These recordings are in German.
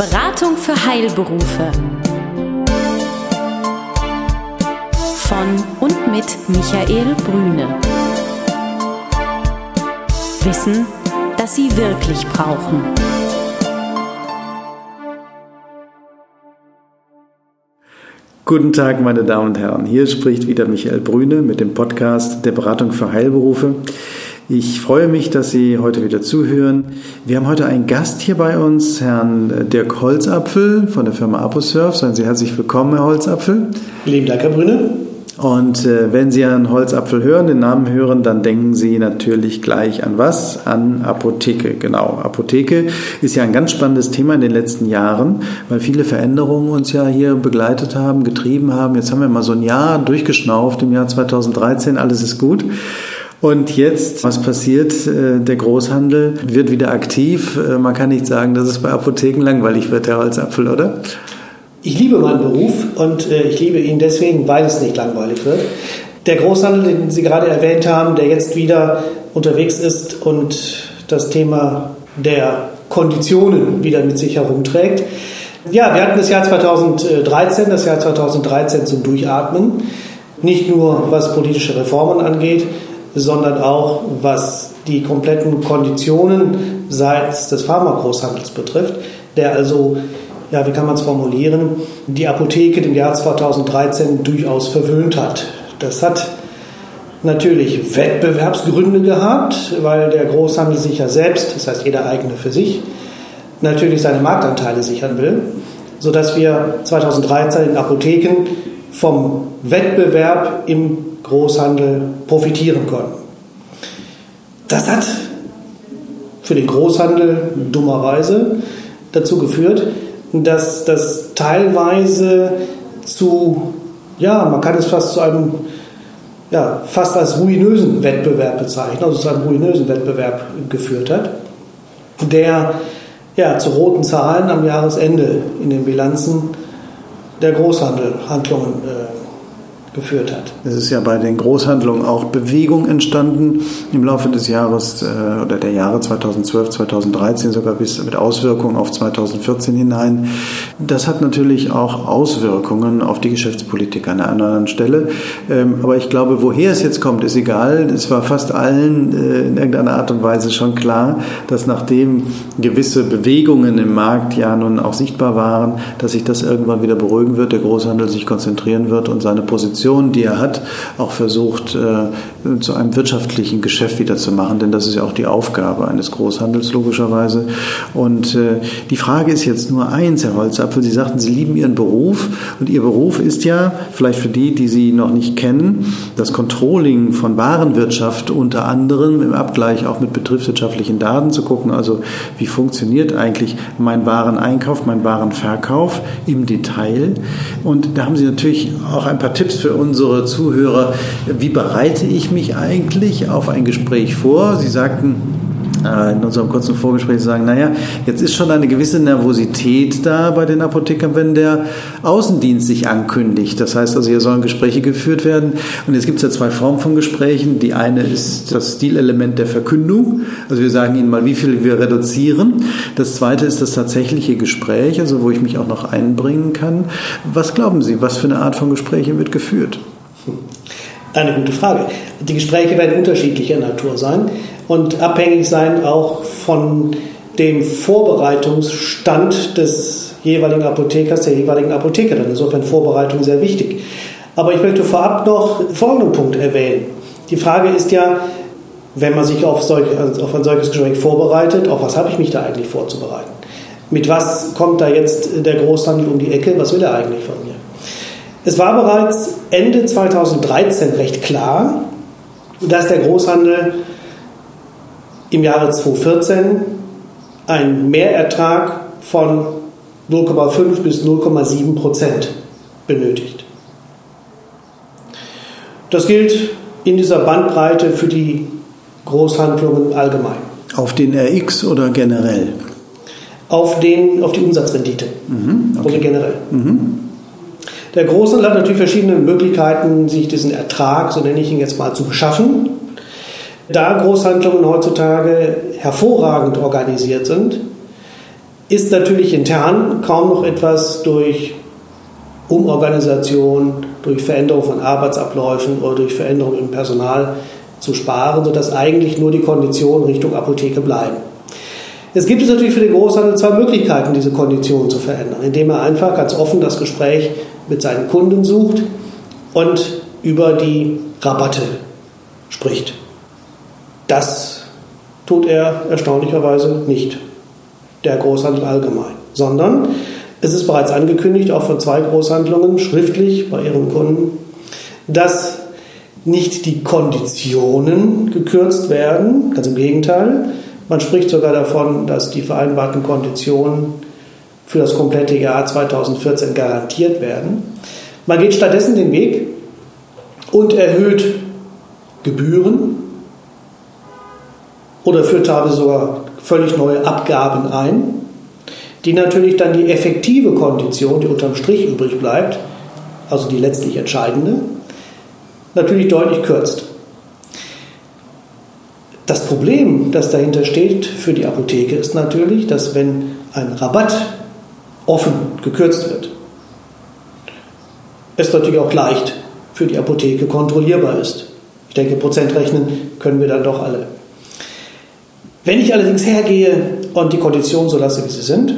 Beratung für Heilberufe. Von und mit Michael Brüne. Wissen, das Sie wirklich brauchen. Guten Tag, meine Damen und Herren. Hier spricht wieder Michael Brüne mit dem Podcast der Beratung für Heilberufe. Ich freue mich, dass Sie heute wieder zuhören. Wir haben heute einen Gast hier bei uns, Herrn Dirk Holzapfel von der Firma ApoSurf. Seien Sie herzlich willkommen, Herr Holzapfel. Lieben Dank, Herr Brüne. Und äh, wenn Sie Herrn Holzapfel hören, den Namen hören, dann denken Sie natürlich gleich an was? An Apotheke, genau. Apotheke ist ja ein ganz spannendes Thema in den letzten Jahren, weil viele Veränderungen uns ja hier begleitet haben, getrieben haben. Jetzt haben wir mal so ein Jahr durchgeschnauft im Jahr 2013, alles ist gut. Und jetzt, was passiert? Äh, der Großhandel wird wieder aktiv. Äh, man kann nicht sagen, dass es bei Apotheken langweilig wird, Herr Holzapfel, oder? Ich liebe meinen Beruf und äh, ich liebe ihn deswegen, weil es nicht langweilig wird. Der Großhandel, den Sie gerade erwähnt haben, der jetzt wieder unterwegs ist und das Thema der Konditionen wieder mit sich herumträgt. Ja, wir hatten das Jahr 2013, das Jahr 2013 zum Durchatmen. Nicht nur was politische Reformen angeht, sondern auch was die kompletten Konditionen seitens des Pharmagroßhandels betrifft, der also, ja, wie kann man es formulieren, die Apotheke im Jahr 2013 durchaus verwöhnt hat. Das hat natürlich Wettbewerbsgründe gehabt, weil der Großhandel sich ja selbst, das heißt jeder eigene für sich, natürlich seine Marktanteile sichern will, sodass wir 2013 in Apotheken vom Wettbewerb im Großhandel profitieren konnten. Das hat für den Großhandel dummerweise dazu geführt, dass das teilweise zu, ja, man kann es fast zu einem, ja, fast als ruinösen Wettbewerb bezeichnen, also zu einem ruinösen Wettbewerb geführt hat, der ja, zu roten Zahlen am Jahresende in den Bilanzen der Großhandelhandlungen äh, geführt hat. Es ist ja bei den Großhandlungen auch Bewegung entstanden im Laufe des Jahres äh, oder der Jahre 2012, 2013 sogar bis mit Auswirkungen auf 2014 hinein. Das hat natürlich auch Auswirkungen auf die Geschäftspolitik an einer anderen Stelle. Ähm, aber ich glaube, woher es jetzt kommt, ist egal. Es war fast allen äh, in irgendeiner Art und Weise schon klar, dass nachdem gewisse Bewegungen im Markt ja nun auch sichtbar waren, dass sich das irgendwann wieder beruhigen wird, der Großhandel sich konzentrieren wird und seine Position Position, die er hat, auch versucht, äh, zu einem wirtschaftlichen Geschäft wieder zu machen, denn das ist ja auch die Aufgabe eines Großhandels logischerweise. Und äh, die Frage ist jetzt nur eins, Herr Holzapfel, Sie sagten, Sie lieben Ihren Beruf und Ihr Beruf ist ja, vielleicht für die, die Sie noch nicht kennen, das Controlling von Warenwirtschaft unter anderem im Abgleich auch mit betriebswirtschaftlichen Daten zu gucken, also wie funktioniert eigentlich mein Wareneinkauf, mein Warenverkauf im Detail. Und da haben Sie natürlich auch ein paar Tipps für für unsere Zuhörer, wie bereite ich mich eigentlich auf ein Gespräch vor? Sie sagten, in unserem kurzen Vorgespräch sagen, naja, jetzt ist schon eine gewisse Nervosität da bei den Apothekern, wenn der Außendienst sich ankündigt. Das heißt also, hier sollen Gespräche geführt werden. Und jetzt gibt es ja zwei Formen von Gesprächen. Die eine ist das Stilelement der Verkündung. Also wir sagen ihnen mal, wie viel wir reduzieren. Das zweite ist das tatsächliche Gespräch, also wo ich mich auch noch einbringen kann. Was glauben Sie, was für eine Art von Gesprächen wird geführt? Eine gute Frage. Die Gespräche werden unterschiedlicher Natur sein und abhängig sein auch von dem Vorbereitungsstand des jeweiligen Apothekers, der jeweiligen Apothekerin. Insofern Vorbereitung sehr wichtig. Aber ich möchte vorab noch folgenden Punkt erwähnen. Die Frage ist ja, wenn man sich auf, solch, auf ein solches Gespräch vorbereitet, auf was habe ich mich da eigentlich vorzubereiten? Mit was kommt da jetzt der Großhandel um die Ecke? Was will er eigentlich von mir? Es war bereits Ende 2013 recht klar, dass der Großhandel im Jahre 2014 einen Mehrertrag von 0,5 bis 0,7 Prozent benötigt. Das gilt in dieser Bandbreite für die Großhandlungen allgemein. Auf den RX oder generell? Auf, den, auf die Umsatzrendite. Mhm, okay. Oder generell. Mhm. Der Großhandel hat natürlich verschiedene Möglichkeiten, sich diesen Ertrag, so nenne ich ihn jetzt mal, zu beschaffen. Da Großhandlungen heutzutage hervorragend organisiert sind, ist natürlich intern kaum noch etwas durch Umorganisation, durch Veränderung von Arbeitsabläufen oder durch Veränderung im Personal zu sparen, sodass eigentlich nur die Konditionen Richtung Apotheke bleiben. Es gibt es natürlich für den Großhandel zwei Möglichkeiten, diese Konditionen zu verändern, indem er einfach ganz offen das Gespräch mit seinen Kunden sucht und über die Rabatte spricht. Das tut er erstaunlicherweise nicht, der Großhandel allgemein, sondern es ist bereits angekündigt, auch von zwei Großhandlungen, schriftlich bei ihren Kunden, dass nicht die Konditionen gekürzt werden, ganz im Gegenteil. Man spricht sogar davon, dass die vereinbarten Konditionen für das komplette Jahr 2014 garantiert werden. Man geht stattdessen den Weg und erhöht Gebühren oder führt teilweise sogar völlig neue Abgaben ein die natürlich dann die effektive Kondition, die unterm Strich übrig bleibt, also die letztlich entscheidende, natürlich deutlich kürzt. Das Problem, das dahinter steht für die Apotheke, ist natürlich, dass wenn ein Rabatt offen gekürzt wird, es natürlich auch leicht für die Apotheke kontrollierbar ist. Ich denke, Prozentrechnen können wir dann doch alle. Wenn ich allerdings hergehe und die Konditionen so lasse, wie sie sind,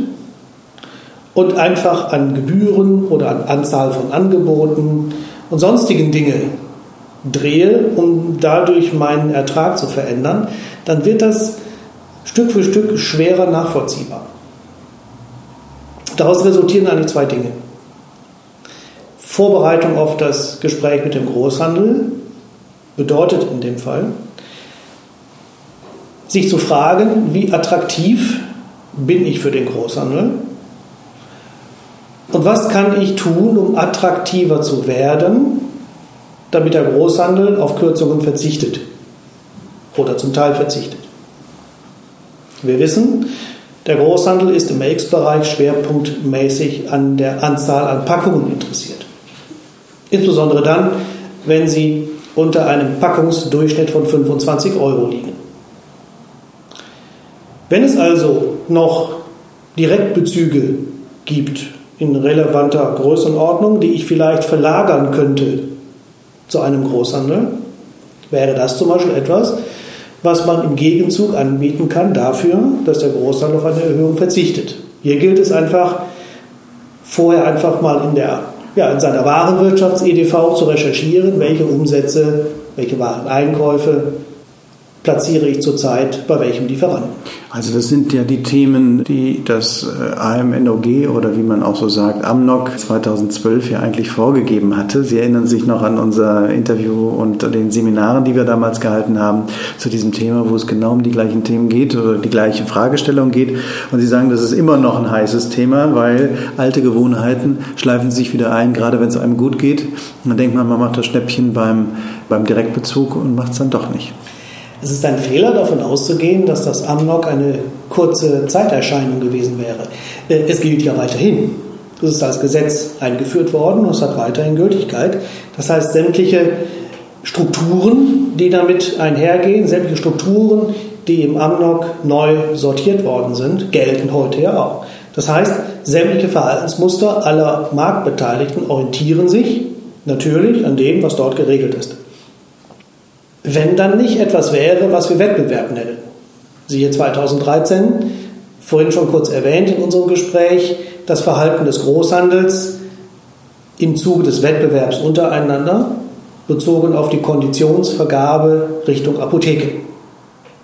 und einfach an Gebühren oder an Anzahl von Angeboten und sonstigen Dinge drehe, um dadurch meinen Ertrag zu verändern, dann wird das Stück für Stück schwerer nachvollziehbar. Daraus resultieren eigentlich zwei Dinge. Vorbereitung auf das Gespräch mit dem Großhandel bedeutet in dem Fall, sich zu fragen, wie attraktiv bin ich für den Großhandel und was kann ich tun, um attraktiver zu werden, damit der Großhandel auf Kürzungen verzichtet oder zum Teil verzichtet? Wir wissen, der Großhandel ist im MX-Bereich schwerpunktmäßig an der Anzahl an Packungen interessiert. Insbesondere dann, wenn sie unter einem Packungsdurchschnitt von 25 Euro liegen. Wenn es also noch Direktbezüge gibt in relevanter Größenordnung, die ich vielleicht verlagern könnte zu einem Großhandel, wäre das zum Beispiel etwas, was man im Gegenzug anbieten kann dafür, dass der Großhandel auf eine Erhöhung verzichtet. Hier gilt es einfach, vorher einfach mal in, der, ja, in seiner Warenwirtschafts-EDV zu recherchieren, welche Umsätze, welche Wareneinkäufe platziere ich zurzeit bei welchem Lieferanten. Also das sind ja die Themen, die das äh, AMNOG oder wie man auch so sagt, AMNOG 2012 ja eigentlich vorgegeben hatte. Sie erinnern sich noch an unser Interview und den Seminaren, die wir damals gehalten haben zu diesem Thema, wo es genau um die gleichen Themen geht oder die gleiche Fragestellung geht. Und Sie sagen, das ist immer noch ein heißes Thema, weil alte Gewohnheiten schleifen sich wieder ein, gerade wenn es einem gut geht. Und dann denkt man, man macht das Schnäppchen beim, beim Direktbezug und macht es dann doch nicht. Es ist ein Fehler, davon auszugehen, dass das Amnok eine kurze Zeiterscheinung gewesen wäre. Äh, es gilt ja weiterhin. Es ist als Gesetz eingeführt worden und es hat weiterhin Gültigkeit. Das heißt, sämtliche Strukturen, die damit einhergehen, sämtliche Strukturen, die im Amnok neu sortiert worden sind, gelten heute ja auch. Das heißt, sämtliche Verhaltensmuster aller Marktbeteiligten orientieren sich natürlich an dem, was dort geregelt ist wenn dann nicht etwas wäre, was wir Wettbewerb nennen. Siehe 2013, vorhin schon kurz erwähnt in unserem Gespräch, das Verhalten des Großhandels im Zuge des Wettbewerbs untereinander, bezogen auf die Konditionsvergabe Richtung Apotheke.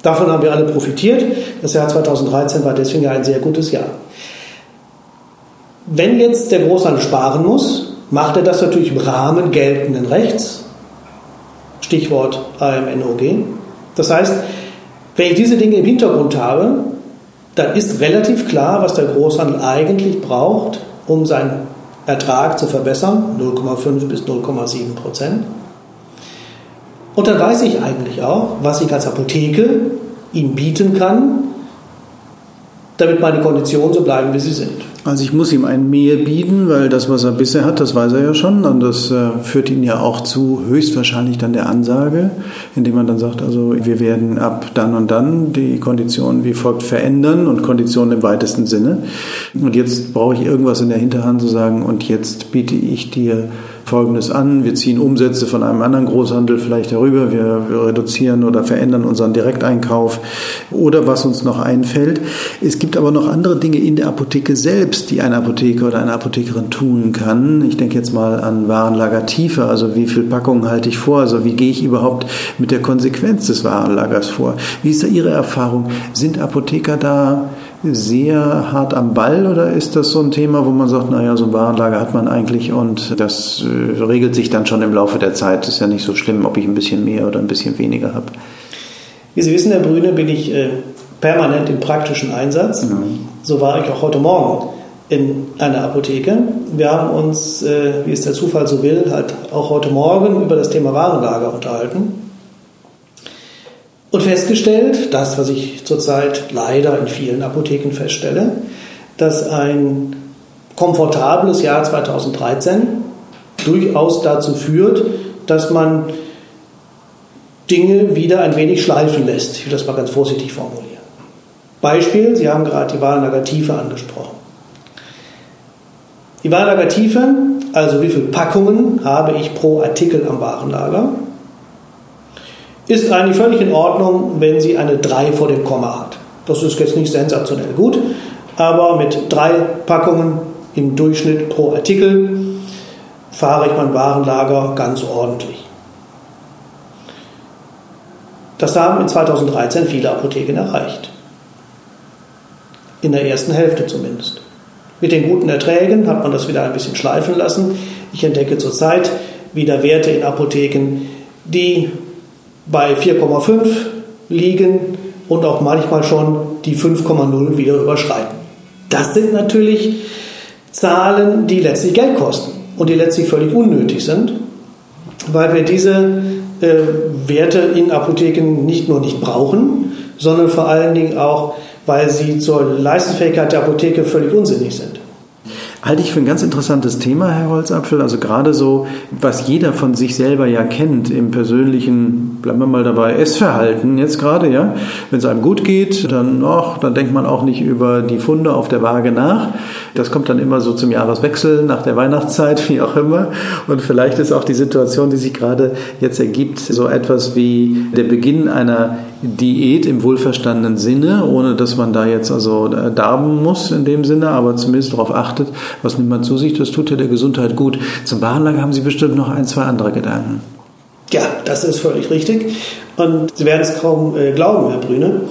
Davon haben wir alle profitiert. Das Jahr 2013 war deswegen ein sehr gutes Jahr. Wenn jetzt der Großhandel sparen muss, macht er das natürlich im Rahmen geltenden Rechts Stichwort AMNOG. Das heißt, wenn ich diese Dinge im Hintergrund habe, dann ist relativ klar, was der Großhandel eigentlich braucht, um seinen Ertrag zu verbessern, 0,5 bis 0,7 Prozent. Und dann weiß ich eigentlich auch, was ich als Apotheke ihm bieten kann, damit meine Konditionen so bleiben, wie sie sind. Also ich muss ihm ein Mehr bieten, weil das, was er bisher hat, das weiß er ja schon und das äh, führt ihn ja auch zu höchstwahrscheinlich dann der Ansage, indem man dann sagt, also wir werden ab dann und dann die Konditionen wie folgt verändern und Konditionen im weitesten Sinne. Und jetzt brauche ich irgendwas in der Hinterhand zu sagen und jetzt biete ich dir Folgendes an. Wir ziehen Umsätze von einem anderen Großhandel vielleicht herüber. Wir, wir reduzieren oder verändern unseren Direkteinkauf oder was uns noch einfällt. Es gibt aber noch andere Dinge in der Apotheke selbst, die ein Apotheker oder eine Apothekerin tun kann. Ich denke jetzt mal an Warenlagertiefe, also wie viel Packungen halte ich vor, also wie gehe ich überhaupt mit der Konsequenz des Warenlagers vor. Wie ist da Ihre Erfahrung? Sind Apotheker da sehr hart am Ball oder ist das so ein Thema, wo man sagt, naja, so ein Warenlager hat man eigentlich und das äh, regelt sich dann schon im Laufe der Zeit. Ist ja nicht so schlimm, ob ich ein bisschen mehr oder ein bisschen weniger habe. Wie Sie wissen, Herr Brüne, bin ich äh, permanent im praktischen Einsatz. Mhm. So war ich auch heute Morgen in einer Apotheke. Wir haben uns, äh, wie es der Zufall so will, halt auch heute Morgen über das Thema Warenlager unterhalten und festgestellt, das, was ich zurzeit leider in vielen Apotheken feststelle, dass ein komfortables Jahr 2013 durchaus dazu führt, dass man Dinge wieder ein wenig schleifen lässt. Ich will das mal ganz vorsichtig formulieren. Beispiel, Sie haben gerade die Warenlagertiefe angesprochen. Die Warenlagertiefe, also wie viele Packungen habe ich pro Artikel am Warenlager, ist eigentlich völlig in Ordnung, wenn sie eine 3 vor dem Komma hat. Das ist jetzt nicht sensationell gut, aber mit drei Packungen im Durchschnitt pro Artikel fahre ich mein Warenlager ganz ordentlich. Das haben in 2013 viele Apotheken erreicht. In der ersten Hälfte zumindest. Mit den guten Erträgen hat man das wieder ein bisschen schleifen lassen. Ich entdecke zurzeit wieder Werte in Apotheken, die bei 4,5 liegen und auch manchmal schon die 5,0 wieder überschreiten. Das sind natürlich Zahlen, die letztlich Geld kosten und die letztlich völlig unnötig sind, weil wir diese äh, Werte in Apotheken nicht nur nicht brauchen, sondern vor allen Dingen auch, weil sie zur Leistungsfähigkeit der Apotheke völlig unsinnig sind. Halte ich für ein ganz interessantes Thema, Herr Holzapfel. Also gerade so, was jeder von sich selber ja kennt im persönlichen, bleiben wir mal dabei, Essverhalten jetzt gerade, ja. Wenn es einem gut geht, dann, ach, dann denkt man auch nicht über die Funde auf der Waage nach. Das kommt dann immer so zum Jahreswechsel, nach der Weihnachtszeit, wie auch immer. Und vielleicht ist auch die Situation, die sich gerade jetzt ergibt, so etwas wie der Beginn einer Diät im wohlverstandenen Sinne, ohne dass man da jetzt also äh, darben muss in dem Sinne, aber zumindest darauf achtet, was nimmt man zu sich, das tut ja der Gesundheit gut. Zum Warenlager haben Sie bestimmt noch ein, zwei andere Gedanken. Ja, das ist völlig richtig. Und Sie werden es kaum äh, glauben, Herr Brüne.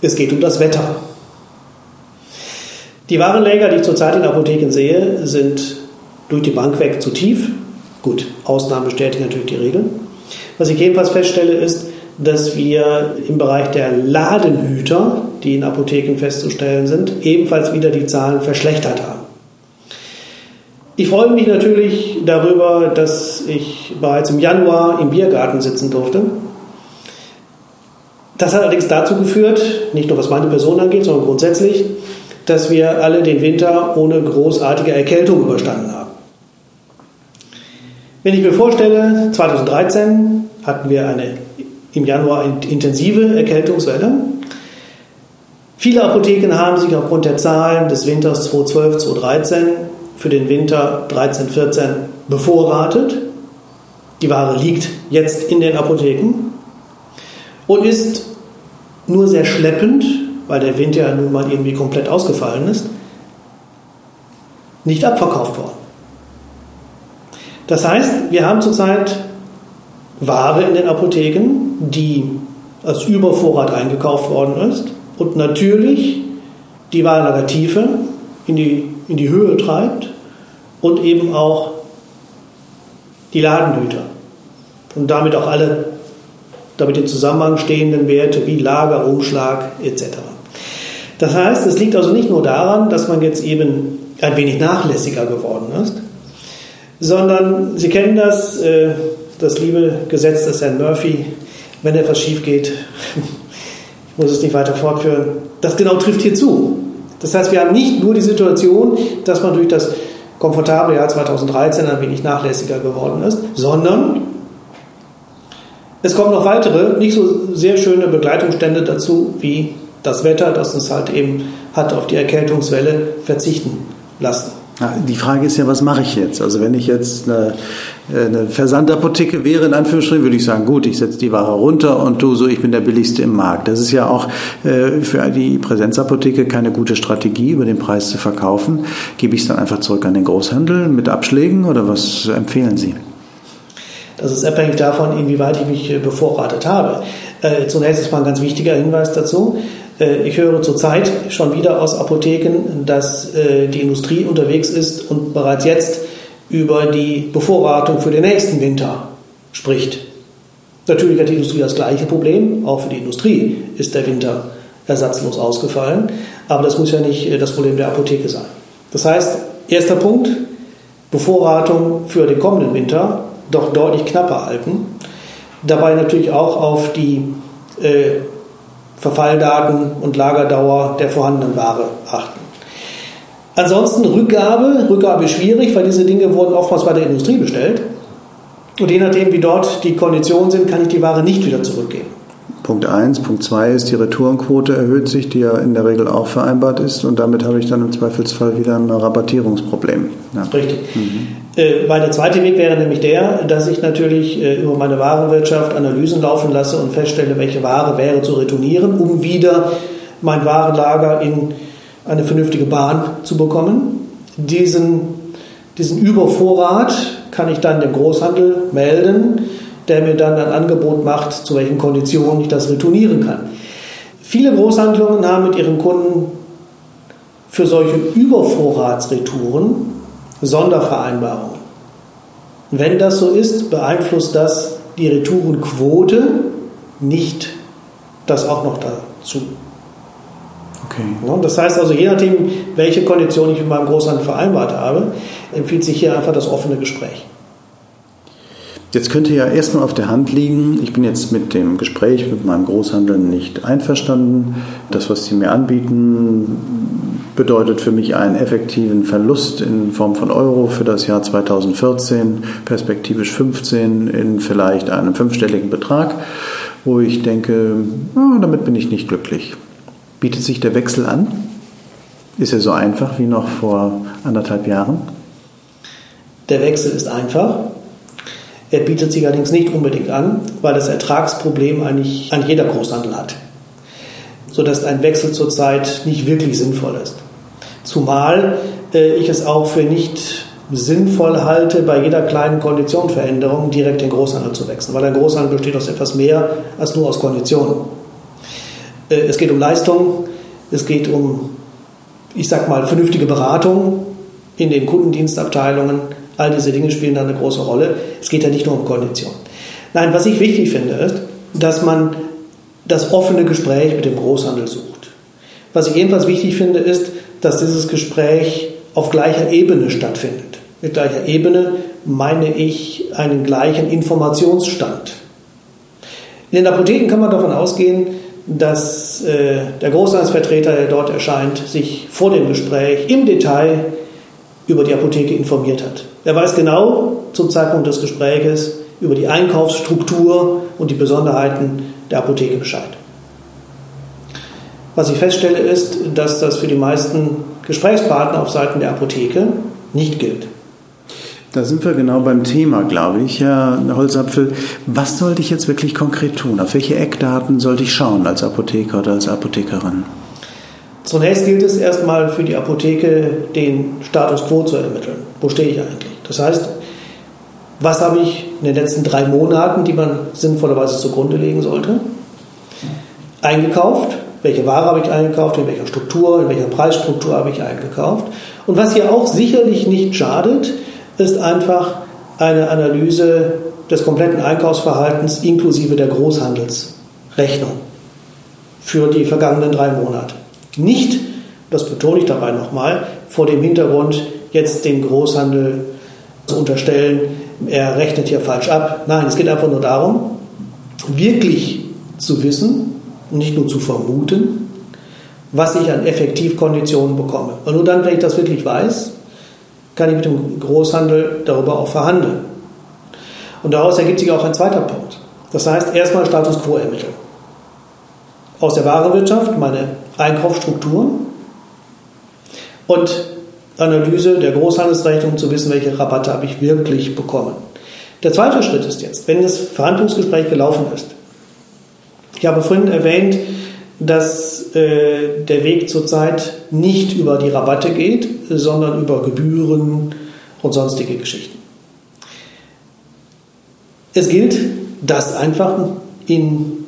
Es geht um das Wetter. Die Warenläger, die ich zurzeit in Apotheken sehe, sind durch die Bank weg zu tief. Gut, Ausnahmen bestätigen natürlich die Regel. Was ich jedenfalls feststelle, ist, dass wir im Bereich der Ladenhüter, die in Apotheken festzustellen sind, ebenfalls wieder die Zahlen verschlechtert haben. Ich freue mich natürlich darüber, dass ich bereits im Januar im Biergarten sitzen durfte. Das hat allerdings dazu geführt, nicht nur was meine Person angeht, sondern grundsätzlich, dass wir alle den Winter ohne großartige Erkältung überstanden haben. Wenn ich mir vorstelle, 2013 hatten wir eine im Januar intensive Erkältungswelle. Viele Apotheken haben sich aufgrund der Zahlen des Winters 2012, 2013 für den Winter 13, 14 bevorratet. Die Ware liegt jetzt in den Apotheken und ist nur sehr schleppend, weil der Winter ja nun mal irgendwie komplett ausgefallen ist, nicht abverkauft worden. Das heißt, wir haben zurzeit Ware in den Apotheken, die als Übervorrat eingekauft worden ist und natürlich die Warenlagertiefe in die, in die Höhe treibt und eben auch die Ladenhüter und damit auch alle damit im Zusammenhang stehenden Werte wie Lager, Umschlag etc. Das heißt, es liegt also nicht nur daran, dass man jetzt eben ein wenig nachlässiger geworden ist, sondern Sie kennen das, äh, das liebe Gesetz des Herrn Murphy, wenn etwas schief geht, muss es nicht weiter fortführen, Das genau trifft hier zu. Das heißt, wir haben nicht nur die Situation, dass man durch das komfortable Jahr 2013 ein wenig nachlässiger geworden ist, sondern es kommen noch weitere, nicht so sehr schöne Begleitungsstände dazu, wie das Wetter, das uns halt eben hat auf die Erkältungswelle verzichten lassen. Die Frage ist ja, was mache ich jetzt? Also wenn ich jetzt eine, eine Versandapotheke wäre, in Anführungsstrichen, würde ich sagen, gut, ich setze die Ware runter und du so, ich bin der billigste im Markt. Das ist ja auch äh, für die Präsenzapotheke keine gute Strategie, über den Preis zu verkaufen. Gebe ich es dann einfach zurück an den Großhandel mit Abschlägen oder was empfehlen Sie? Das ist abhängig davon, inwieweit ich mich äh, bevorratet habe. Äh, zunächst ist mal ein ganz wichtiger Hinweis dazu. Äh, ich höre zurzeit schon wieder aus Apotheken, dass äh, die Industrie unterwegs ist und bereits jetzt über die Bevorratung für den nächsten Winter spricht. Natürlich hat die Industrie das gleiche Problem. Auch für die Industrie ist der Winter ersatzlos ausgefallen. Aber das muss ja nicht äh, das Problem der Apotheke sein. Das heißt, erster Punkt, Bevorratung für den kommenden Winter doch deutlich knapper halten. Dabei natürlich auch auf die äh, Verfalldaten und Lagerdauer der vorhandenen Ware achten. Ansonsten Rückgabe. Rückgabe ist schwierig, weil diese Dinge wurden oftmals bei der Industrie bestellt. Und je nachdem, wie dort die Konditionen sind, kann ich die Ware nicht wieder zurückgeben. Punkt 1. Punkt 2 ist, die Retourenquote erhöht sich, die ja in der Regel auch vereinbart ist. Und damit habe ich dann im Zweifelsfall wieder ein Rabattierungsproblem. Ja. Richtig. Mhm. Äh, weil der zweite Weg wäre nämlich der, dass ich natürlich äh, über meine Warenwirtschaft Analysen laufen lasse und feststelle, welche Ware wäre zu retournieren, um wieder mein Warenlager in eine vernünftige Bahn zu bekommen. Diesen, diesen Übervorrat kann ich dann dem Großhandel melden der mir dann ein Angebot macht, zu welchen Konditionen ich das retournieren kann. Viele Großhandlungen haben mit ihren Kunden für solche Übervorratsretouren Sondervereinbarungen. Wenn das so ist, beeinflusst das die Retourenquote, nicht das auch noch dazu. Okay. Das heißt also, je nachdem, welche Kondition ich mit meinem Großhandel vereinbart habe, empfiehlt sich hier einfach das offene Gespräch. Jetzt könnte ja erstmal auf der Hand liegen, ich bin jetzt mit dem Gespräch mit meinem Großhandel nicht einverstanden. Das, was sie mir anbieten, bedeutet für mich einen effektiven Verlust in Form von Euro für das Jahr 2014, perspektivisch 15 in vielleicht einem fünfstelligen Betrag, wo ich denke, oh, damit bin ich nicht glücklich. Bietet sich der Wechsel an? Ist er so einfach wie noch vor anderthalb Jahren? Der Wechsel ist einfach. Er bietet sich allerdings nicht unbedingt an, weil das Ertragsproblem eigentlich an jeder Großhandel hat, sodass ein Wechsel zurzeit nicht wirklich sinnvoll ist. Zumal äh, ich es auch für nicht sinnvoll halte, bei jeder kleinen Konditionveränderung direkt den Großhandel zu wechseln, weil ein Großhandel besteht aus etwas mehr als nur aus Konditionen. Äh, es geht um Leistung, es geht um, ich sag mal, vernünftige Beratung in den Kundendienstabteilungen, All diese Dinge spielen da eine große Rolle. Es geht ja nicht nur um Kondition. Nein, was ich wichtig finde, ist, dass man das offene Gespräch mit dem Großhandel sucht. Was ich ebenfalls wichtig finde, ist, dass dieses Gespräch auf gleicher Ebene stattfindet. Mit gleicher Ebene meine ich einen gleichen Informationsstand. In den Apotheken kann man davon ausgehen, dass äh, der Großhandelsvertreter, der dort erscheint, sich vor dem Gespräch im Detail über die Apotheke informiert hat. Er weiß genau zum Zeitpunkt des Gespräches über die Einkaufsstruktur und die Besonderheiten der Apotheke Bescheid. Was ich feststelle ist, dass das für die meisten Gesprächspartner auf Seiten der Apotheke nicht gilt. Da sind wir genau beim Thema, glaube ich, Herr Holzapfel. Was sollte ich jetzt wirklich konkret tun? Auf welche Eckdaten sollte ich schauen als Apotheker oder als Apothekerin? Zunächst gilt es erstmal für die Apotheke, den Status quo zu ermitteln. Wo stehe ich eigentlich? Das heißt, was habe ich in den letzten drei Monaten, die man sinnvollerweise zugrunde legen sollte, eingekauft? Welche Ware habe ich eingekauft? In welcher Struktur, in welcher Preisstruktur habe ich eingekauft? Und was hier auch sicherlich nicht schadet, ist einfach eine Analyse des kompletten Einkaufsverhaltens inklusive der Großhandelsrechnung für die vergangenen drei Monate. Nicht, das betone ich dabei nochmal, vor dem Hintergrund jetzt den Großhandel zu unterstellen, er rechnet hier falsch ab. Nein, es geht einfach nur darum, wirklich zu wissen nicht nur zu vermuten, was ich an Effektivkonditionen bekomme. Und nur dann, wenn ich das wirklich weiß, kann ich mit dem Großhandel darüber auch verhandeln. Und daraus ergibt sich auch ein zweiter Punkt. Das heißt, erstmal Status quo ermitteln. Aus der Warenwirtschaft meine Einkaufsstrukturen und Analyse der Großhandelsrechnung, um zu wissen, welche Rabatte habe ich wirklich bekommen. Der zweite Schritt ist jetzt, wenn das Verhandlungsgespräch gelaufen ist. Ich habe vorhin erwähnt, dass äh, der Weg zurzeit nicht über die Rabatte geht, sondern über Gebühren und sonstige Geschichten. Es gilt, das einfach in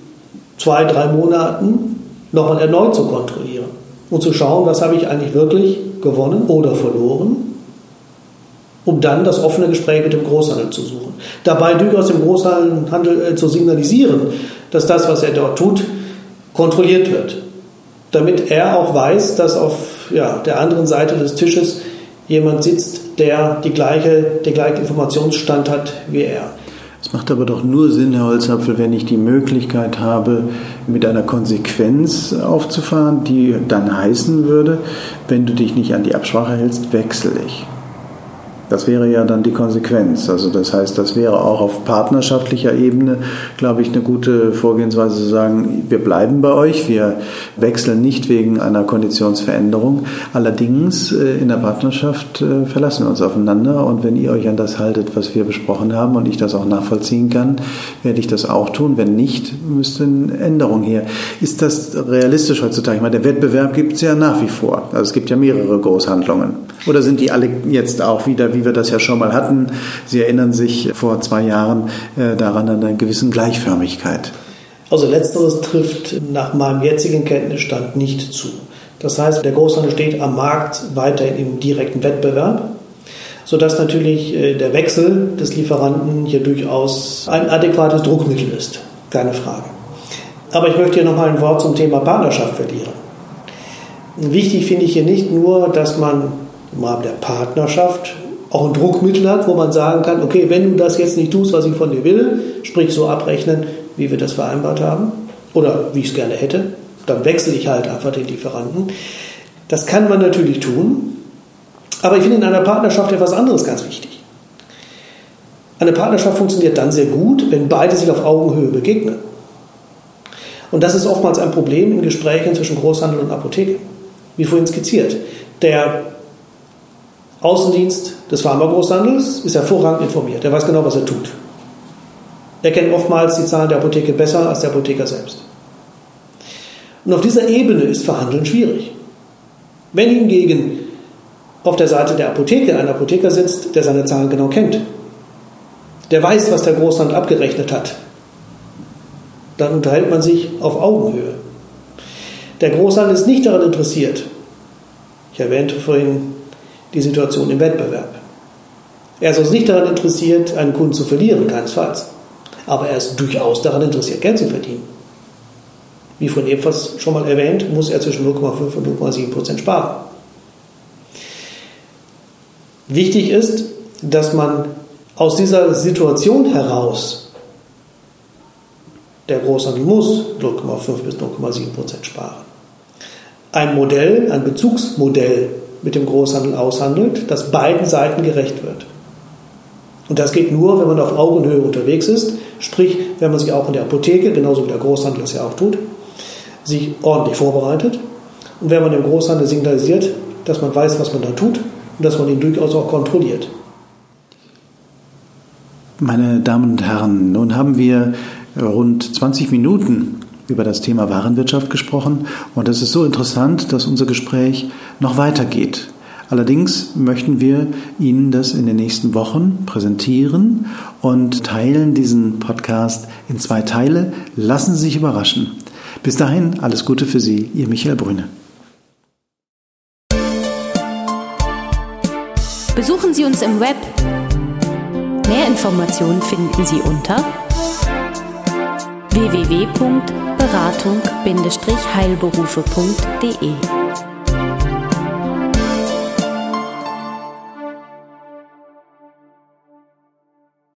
zwei, drei Monaten nochmal erneut zu kontrollieren und zu schauen, was habe ich eigentlich wirklich gewonnen oder verloren, um dann das offene Gespräch mit dem Großhandel zu suchen. Dabei durchaus dem Großhandel äh, zu signalisieren, dass das, was er dort tut, kontrolliert wird. Damit er auch weiß, dass auf ja, der anderen Seite des Tisches jemand sitzt, der die gleiche, den gleichen Informationsstand hat wie er. Es macht aber doch nur Sinn, Herr Holzapfel, wenn ich die Möglichkeit habe, mit einer Konsequenz aufzufahren, die dann heißen würde, wenn du dich nicht an die Absprache hältst, wechsle ich. Das wäre ja dann die Konsequenz. Also das heißt, das wäre auch auf partnerschaftlicher Ebene, glaube ich, eine gute Vorgehensweise zu sagen, wir bleiben bei euch, wir wechseln nicht wegen einer Konditionsveränderung. Allerdings äh, in der Partnerschaft äh, verlassen wir uns aufeinander und wenn ihr euch an das haltet, was wir besprochen haben und ich das auch nachvollziehen kann, werde ich das auch tun. Wenn nicht, müsste eine Änderung her. Ist das realistisch heutzutage? Ich meine, der Wettbewerb gibt es ja nach wie vor. Also es gibt ja mehrere Großhandlungen. Oder sind die alle jetzt auch wieder wie wir das ja schon mal hatten. Sie erinnern sich vor zwei Jahren äh, daran an einer gewissen Gleichförmigkeit. Also letzteres trifft nach meinem jetzigen Kenntnisstand nicht zu. Das heißt, der Großhandel steht am Markt weiterhin im direkten Wettbewerb, sodass natürlich äh, der Wechsel des Lieferanten hier durchaus ein adäquates Druckmittel ist. Keine Frage. Aber ich möchte hier nochmal ein Wort zum Thema Partnerschaft verlieren. Wichtig finde ich hier nicht nur, dass man im Rahmen der Partnerschaft auch ein Druckmittel hat, wo man sagen kann, okay, wenn du das jetzt nicht tust, was ich von dir will, sprich so abrechnen, wie wir das vereinbart haben oder wie ich es gerne hätte, dann wechsle ich halt einfach den Lieferanten. Das kann man natürlich tun, aber ich finde in einer Partnerschaft etwas anderes ganz wichtig. Eine Partnerschaft funktioniert dann sehr gut, wenn beide sich auf Augenhöhe begegnen. Und das ist oftmals ein Problem in Gesprächen zwischen Großhandel und Apotheke, wie vorhin skizziert. Der Außendienst des Pharmagroßhandels ist hervorragend informiert. Er weiß genau, was er tut. Er kennt oftmals die Zahlen der Apotheke besser als der Apotheker selbst. Und auf dieser Ebene ist Verhandeln schwierig. Wenn hingegen auf der Seite der Apotheke ein Apotheker sitzt, der seine Zahlen genau kennt, der weiß, was der Großhandel abgerechnet hat, dann unterhält man sich auf Augenhöhe. Der Großhandel ist nicht daran interessiert, ich erwähnte vorhin die Situation im Wettbewerb. Er ist uns nicht daran interessiert, einen Kunden zu verlieren, keinesfalls. Aber er ist durchaus daran interessiert, Geld zu verdienen. Wie vorhin ebenfalls schon mal erwähnt, muss er zwischen 0,5 und 0,7 Prozent sparen. Wichtig ist, dass man aus dieser Situation heraus, der Großhandel muss 0,5 bis 0,7 Prozent sparen, ein Modell, ein Bezugsmodell mit dem Großhandel aushandelt, das beiden Seiten gerecht wird. Und das geht nur, wenn man auf Augenhöhe unterwegs ist, sprich, wenn man sich auch in der Apotheke, genauso wie der Großhandel das ja auch tut, sich ordentlich vorbereitet und wenn man dem Großhandel signalisiert, dass man weiß, was man da tut und dass man ihn durchaus auch kontrolliert. Meine Damen und Herren, nun haben wir rund 20 Minuten über das Thema Warenwirtschaft gesprochen und es ist so interessant, dass unser Gespräch noch weitergeht. Allerdings möchten wir Ihnen das in den nächsten Wochen präsentieren und teilen diesen Podcast in zwei Teile. Lassen Sie sich überraschen. Bis dahin alles Gute für Sie, Ihr Michael Brüne. Besuchen Sie uns im Web. Mehr Informationen finden Sie unter www.beratung-heilberufe.de